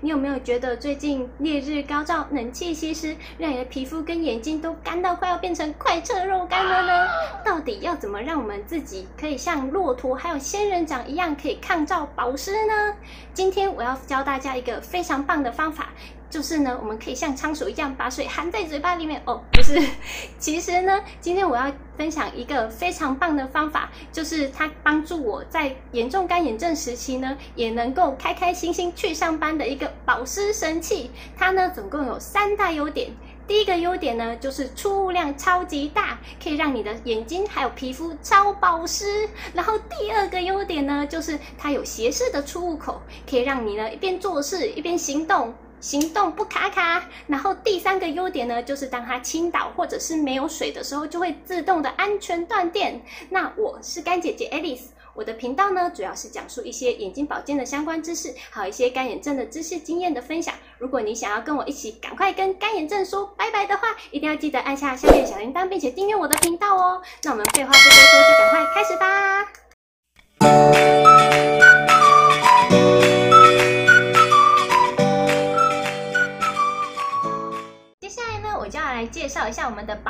你有没有觉得最近烈日高照，冷气吸湿，让你的皮肤跟眼睛都干到快要变成快车肉干了呢？到底要怎么让我们自己可以像骆驼还有仙人掌一样，可以抗照保湿呢？今天我要教大家一个非常棒的方法。就是呢，我们可以像仓鼠一样把水含在嘴巴里面哦，不是。其实呢，今天我要分享一个非常棒的方法，就是它帮助我在严重干眼症时期呢，也能够开开心心去上班的一个保湿神器。它呢，总共有三大优点。第一个优点呢，就是出雾量超级大，可以让你的眼睛还有皮肤超保湿。然后第二个优点呢，就是它有斜式的出雾口，可以让你呢一边做事一边行动。行动不卡卡，然后第三个优点呢，就是当它倾倒或者是没有水的时候，就会自动的安全断电。那我是干姐姐 Alice，我的频道呢主要是讲述一些眼睛保健的相关知识，还有一些干眼症的知识经验的分享。如果你想要跟我一起赶快跟干眼症说拜拜的话，一定要记得按下下面小铃铛，并且订阅我的频道哦。那我们废话不多说，就赶快开始吧。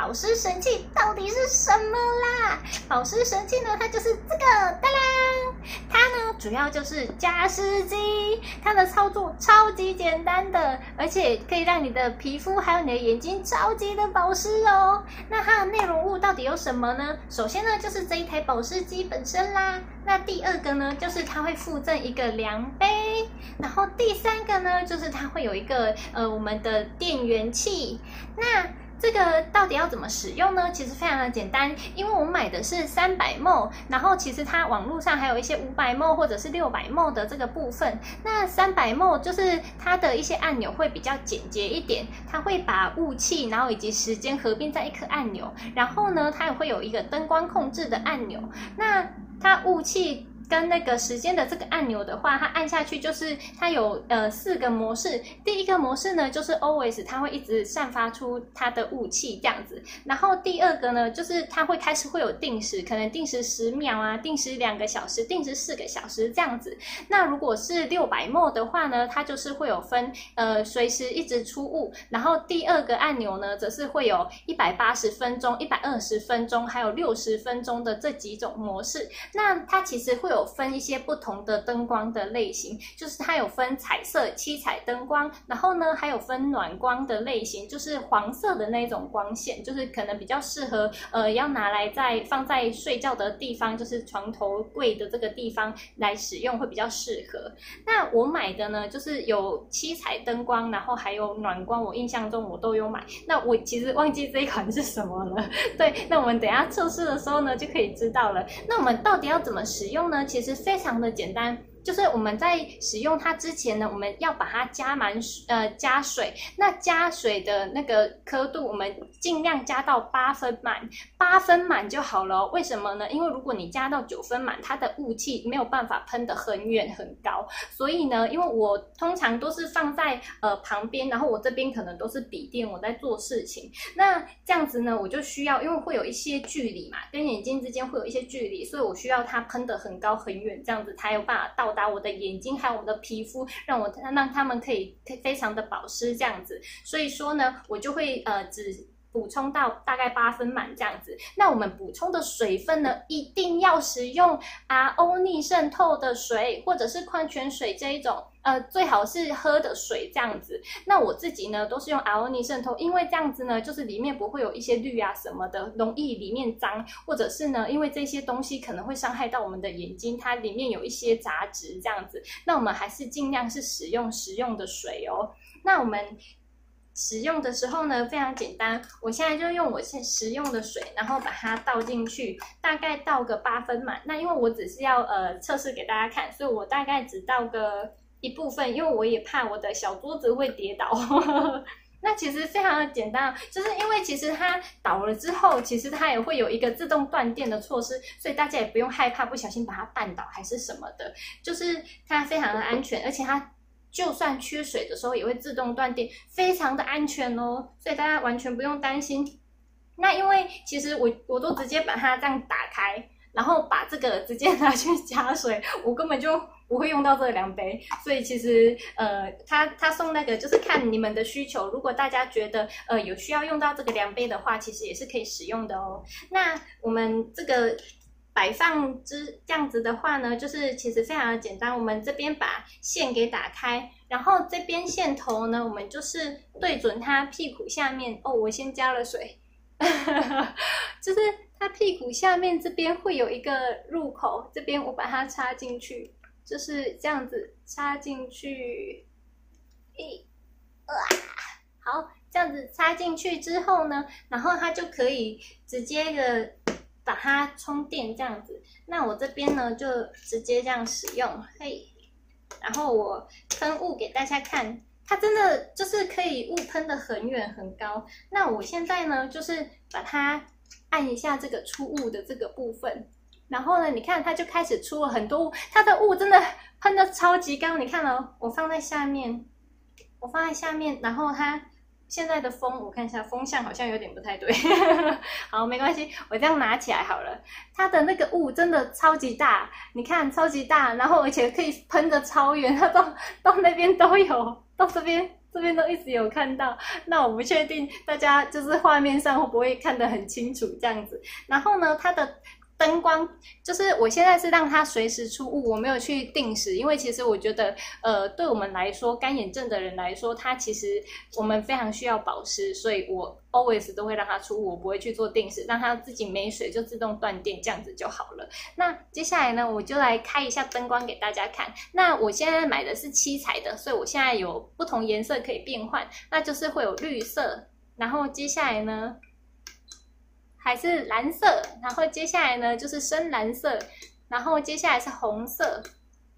保湿神器到底是什么啦？保湿神器呢，它就是这个，哒啦，它呢主要就是加湿机，它的操作超级简单的，而且可以让你的皮肤还有你的眼睛超级的保湿哦。那它的内容物到底有什么呢？首先呢就是这一台保湿机本身啦。那第二个呢就是它会附赠一个量杯，然后第三个呢就是它会有一个呃我们的电源器。那这个到底要怎么使用呢？其实非常的简单，因为我买的是三百 ml，然后其实它网络上还有一些五百 ml 或者是六百 ml 的这个部分。那三百 ml 就是它的一些按钮会比较简洁一点，它会把雾气然后以及时间合并在一颗按钮，然后呢，它也会有一个灯光控制的按钮。那它雾气。跟那个时间的这个按钮的话，它按下去就是它有呃四个模式。第一个模式呢，就是 always 它会一直散发出它的雾气这样子。然后第二个呢，就是它会开始会有定时，可能定时十秒啊，定时两个小时，定时四个小时这样子。那如果是六百 ml 的话呢，它就是会有分呃随时一直出雾。然后第二个按钮呢，则是会有一百八十分钟、一百二十分钟，还有六十分钟的这几种模式。那它其实会有。有分一些不同的灯光的类型，就是它有分彩色七彩灯光，然后呢还有分暖光的类型，就是黄色的那种光线，就是可能比较适合呃要拿来在放在睡觉的地方，就是床头柜的这个地方来使用会比较适合。那我买的呢就是有七彩灯光，然后还有暖光，我印象中我都有买。那我其实忘记这一款是什么了，对，那我们等下测试的时候呢就可以知道了。那我们到底要怎么使用呢？其实非常的简单，就是我们在使用它之前呢，我们要把它加满水，呃，加水。那加水的那个刻度，我们尽量加到八分满，八分满就好了。为什么呢？因为如果你加到九分满，它的雾气没有办法喷得很远很高。所以呢，因为我通常都是放在呃旁边，然后我这边可能都是笔电，我在做事情。那这样子呢，我就需要，因为会有一些距离嘛，跟眼睛之间会有一些距离，所以我需要它喷得很高很远，这样子才有办法到达我的眼睛还有我的皮肤，让我让他们可以非常的保湿这样子。所以说呢，我就会呃只补充到大概八分满这样子。那我们补充的水分呢，一定要使用 RO 逆渗透的水或者是矿泉水这一种。呃，最好是喝的水这样子。那我自己呢，都是用 RO 逆渗透，因为这样子呢，就是里面不会有一些氯啊什么的，容易里面脏，或者是呢，因为这些东西可能会伤害到我们的眼睛，它里面有一些杂质这样子。那我们还是尽量是使用食用的水哦。那我们使用的时候呢，非常简单，我现在就用我现食用的水，然后把它倒进去，大概倒个八分满。那因为我只是要呃测试给大家看，所以我大概只倒个。一部分，因为我也怕我的小桌子会跌倒。那其实非常的简单，就是因为其实它倒了之后，其实它也会有一个自动断电的措施，所以大家也不用害怕不小心把它绊倒还是什么的，就是它非常的安全，而且它就算缺水的时候也会自动断电，非常的安全哦，所以大家完全不用担心。那因为其实我我都直接把它这样打开。然后把这个直接拿去加水，我根本就不会用到这个量杯，所以其实呃，他他送那个就是看你们的需求，如果大家觉得呃有需要用到这个量杯的话，其实也是可以使用的哦。那我们这个摆放之这样子的话呢，就是其实非常的简单，我们这边把线给打开，然后这边线头呢，我们就是对准它屁股下面哦，我先加了水，就是它屁股下面这边会有一个入口，这边我把它插进去。就是这样子插进去，一，啊，好，这样子插进去之后呢，然后它就可以直接的把它充电这样子。那我这边呢就直接这样使用，嘿，然后我喷雾给大家看，它真的就是可以雾喷的很远很高。那我现在呢就是把它按一下这个出雾的这个部分。然后呢，你看它就开始出了很多雾，它的雾真的喷的超级高。你看哦，我放在下面，我放在下面，然后它现在的风，我看一下风向好像有点不太对。好，没关系，我这样拿起来好了。它的那个雾真的超级大，你看超级大，然后而且可以喷的超远，它到到那边都有，到这边这边都一直有看到。那我不确定大家就是画面上会不会看得很清楚这样子。然后呢，它的。就是我现在是让它随时出雾，我没有去定时，因为其实我觉得，呃，对我们来说，干眼症的人来说，它其实我们非常需要保湿，所以我 always 都会让它出雾，我不会去做定时，让它自己没水就自动断电，这样子就好了。那接下来呢，我就来开一下灯光给大家看。那我现在买的是七彩的，所以我现在有不同颜色可以变换，那就是会有绿色，然后接下来呢，还是蓝色，然后接下来呢就是深蓝色，然后接下来是红色，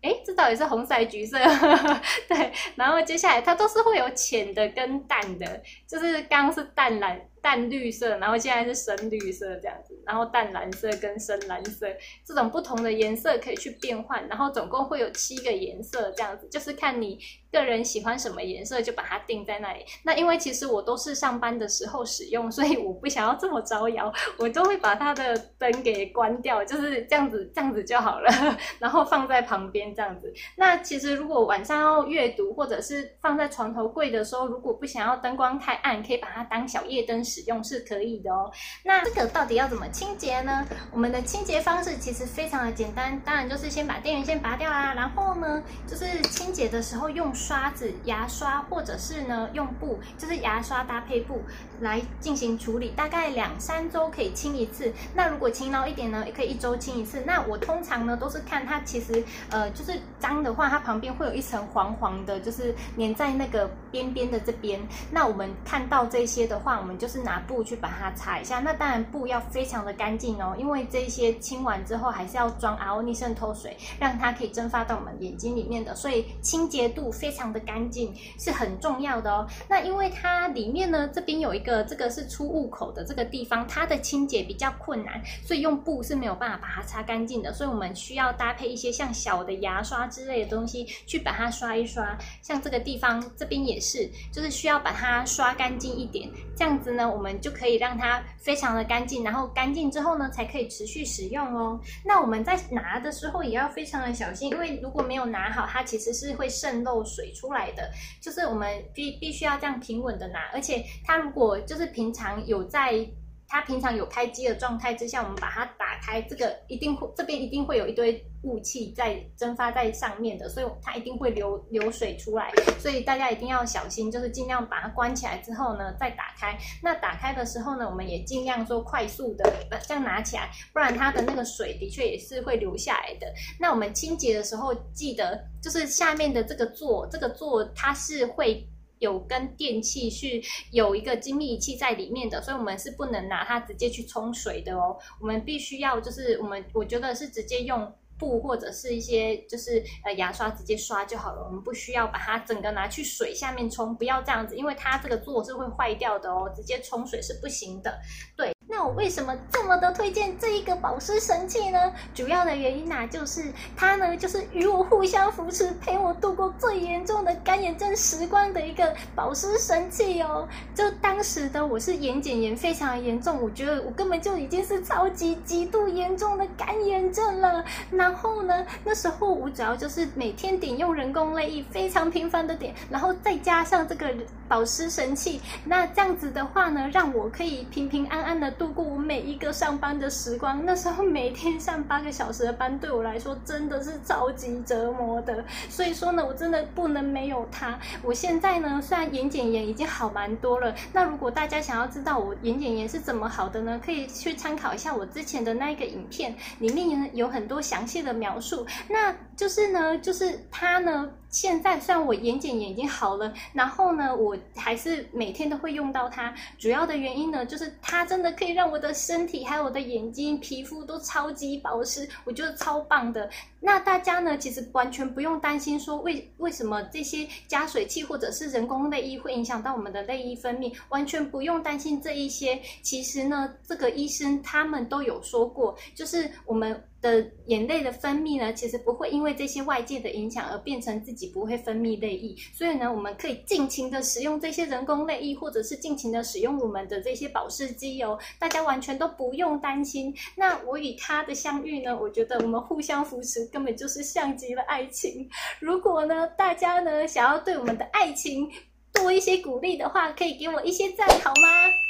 诶，这到底是红色还是橘色？对，然后接下来它都是会有浅的跟淡的，就是刚刚是淡蓝。淡绿色，然后现在是深绿色这样子，然后淡蓝色跟深蓝色这种不同的颜色可以去变换，然后总共会有七个颜色这样子，就是看你个人喜欢什么颜色就把它定在那里。那因为其实我都是上班的时候使用，所以我不想要这么招摇，我都会把它的灯给关掉，就是这样子，这样子就好了，然后放在旁边这样子。那其实如果晚上要阅读或者是放在床头柜的时候，如果不想要灯光太暗，可以把它当小夜灯使用是可以的哦。那这个到底要怎么清洁呢？我们的清洁方式其实非常的简单，当然就是先把电源线拔掉啦，然后呢，就是清洁的时候用刷子、牙刷或者是呢用布，就是牙刷搭配布来进行处理，大概两三周可以清一次。那如果勤劳一点呢，也可以一周清一次。那我通常呢都是看它其实呃就是脏的话，它旁边会有一层黄黄的，就是粘在那个边边的这边。那我们看到这些的话，我们就是。拿布去把它擦一下，那当然布要非常的干净哦，因为这些清完之后还是要装阿欧尼渗透水，让它可以蒸发到我们眼睛里面的，所以清洁度非非常的干净是很重要的哦。那因为它里面呢，这边有一个这个是出入口的这个地方，它的清洁比较困难，所以用布是没有办法把它擦干净的，所以我们需要搭配一些像小的牙刷之类的东西去把它刷一刷。像这个地方这边也是，就是需要把它刷干净一点，这样子呢。我们就可以让它非常的干净，然后干净之后呢，才可以持续使用哦。那我们在拿的时候也要非常的小心，因为如果没有拿好，它其实是会渗漏水水出来的。就是我们必必须要这样平稳的拿，而且它如果就是平常有在。它平常有开机的状态之下，我们把它打开，这个一定会这边一定会有一堆雾气在蒸发在上面的，所以它一定会流流水出来，所以大家一定要小心，就是尽量把它关起来之后呢，再打开。那打开的时候呢，我们也尽量说快速的这样拿起来，不然它的那个水的确也是会流下来的。那我们清洁的时候记得，就是下面的这个座，这个座它是会。有跟电器是有一个精密仪器在里面的，所以我们是不能拿它直接去冲水的哦。我们必须要就是我们我觉得是直接用布或者是一些就是呃牙刷直接刷就好了。我们不需要把它整个拿去水下面冲，不要这样子，因为它这个座是会坏掉的哦。直接冲水是不行的。对，那我为什么这么的推荐这一个保湿神器呢？主要的原因呢、就是它呢，就是与我互相扶持，陪我度过最严重的干眼症时光的一个保湿神器哦。就当时的我是眼睑炎非常严重，我觉得我根本就已经是超级极度严重的干眼症了。然后呢，那时候我主要就是每天点用人工泪液，非常频繁的点，然后再加上这个保湿神器，那这样子的话呢，让我可以平平安安的。度过我每一个上班的时光，那时候每天上八个小时的班，对我来说真的是超级折磨的。所以说呢，我真的不能没有它。我现在呢，虽然眼睑炎已经好蛮多了，那如果大家想要知道我眼睑炎是怎么好的呢，可以去参考一下我之前的那一个影片，里面有很多详细的描述。那就是呢，就是它呢。现在虽然我眼睑炎已经好了，然后呢，我还是每天都会用到它。主要的原因呢，就是它真的可以让我的身体还有我的眼睛皮肤都超级保湿，我觉得超棒的。那大家呢，其实完全不用担心说为为什么这些加水器或者是人工内衣会影响到我们的内衣分泌，完全不用担心这一些。其实呢，这个医生他们都有说过，就是我们。的眼泪的分泌呢，其实不会因为这些外界的影响而变成自己不会分泌泪液，所以呢，我们可以尽情的使用这些人工泪液，或者是尽情的使用我们的这些保湿机油，大家完全都不用担心。那我与他的相遇呢，我觉得我们互相扶持，根本就是像极了爱情。如果呢，大家呢想要对我们的爱情多一些鼓励的话，可以给我一些赞好吗？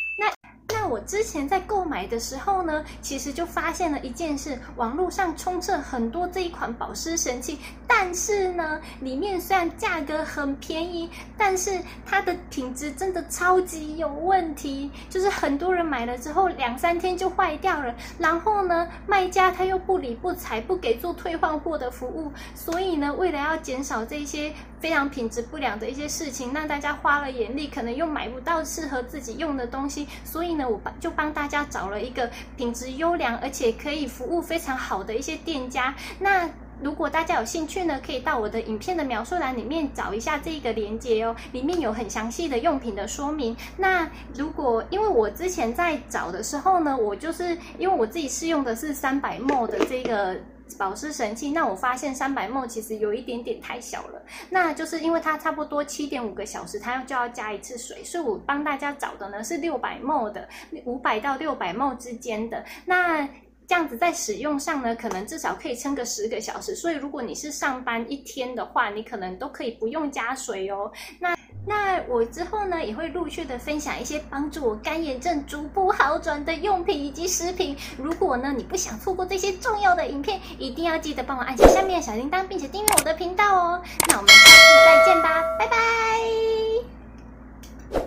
我之前在购买的时候呢，其实就发现了一件事，网络上充斥很多这一款保湿神器，但是呢，里面虽然价格很便宜，但是它的品质真的超级有问题，就是很多人买了之后两三天就坏掉了，然后呢，卖家他又不理不睬，不给做退换货的服务，所以呢，为了要减少这些非常品质不良的一些事情，让大家花了眼力，可能又买不到适合自己用的东西，所以呢。我帮就帮大家找了一个品质优良，而且可以服务非常好的一些店家。那如果大家有兴趣呢，可以到我的影片的描述栏里面找一下这个链接哦，里面有很详细的用品的说明。那如果因为我之前在找的时候呢，我就是因为我自己试用的是三百 ml 的这个。保湿神器，那我发现三百 ml 其实有一点点太小了，那就是因为它差不多七点五个小时，它要就要加一次水，所以我帮大家找的呢是六百 ml 的，五百到六百 ml 之间的，那这样子在使用上呢，可能至少可以撑个十个小时，所以如果你是上班一天的话，你可能都可以不用加水哦，那。那我之后呢，也会陆续的分享一些帮助我干眼症逐步好转的用品以及食品。如果呢，你不想错过这些重要的影片，一定要记得帮我按下下面的小铃铛，并且订阅我的频道哦。那我们下次再见吧，拜拜。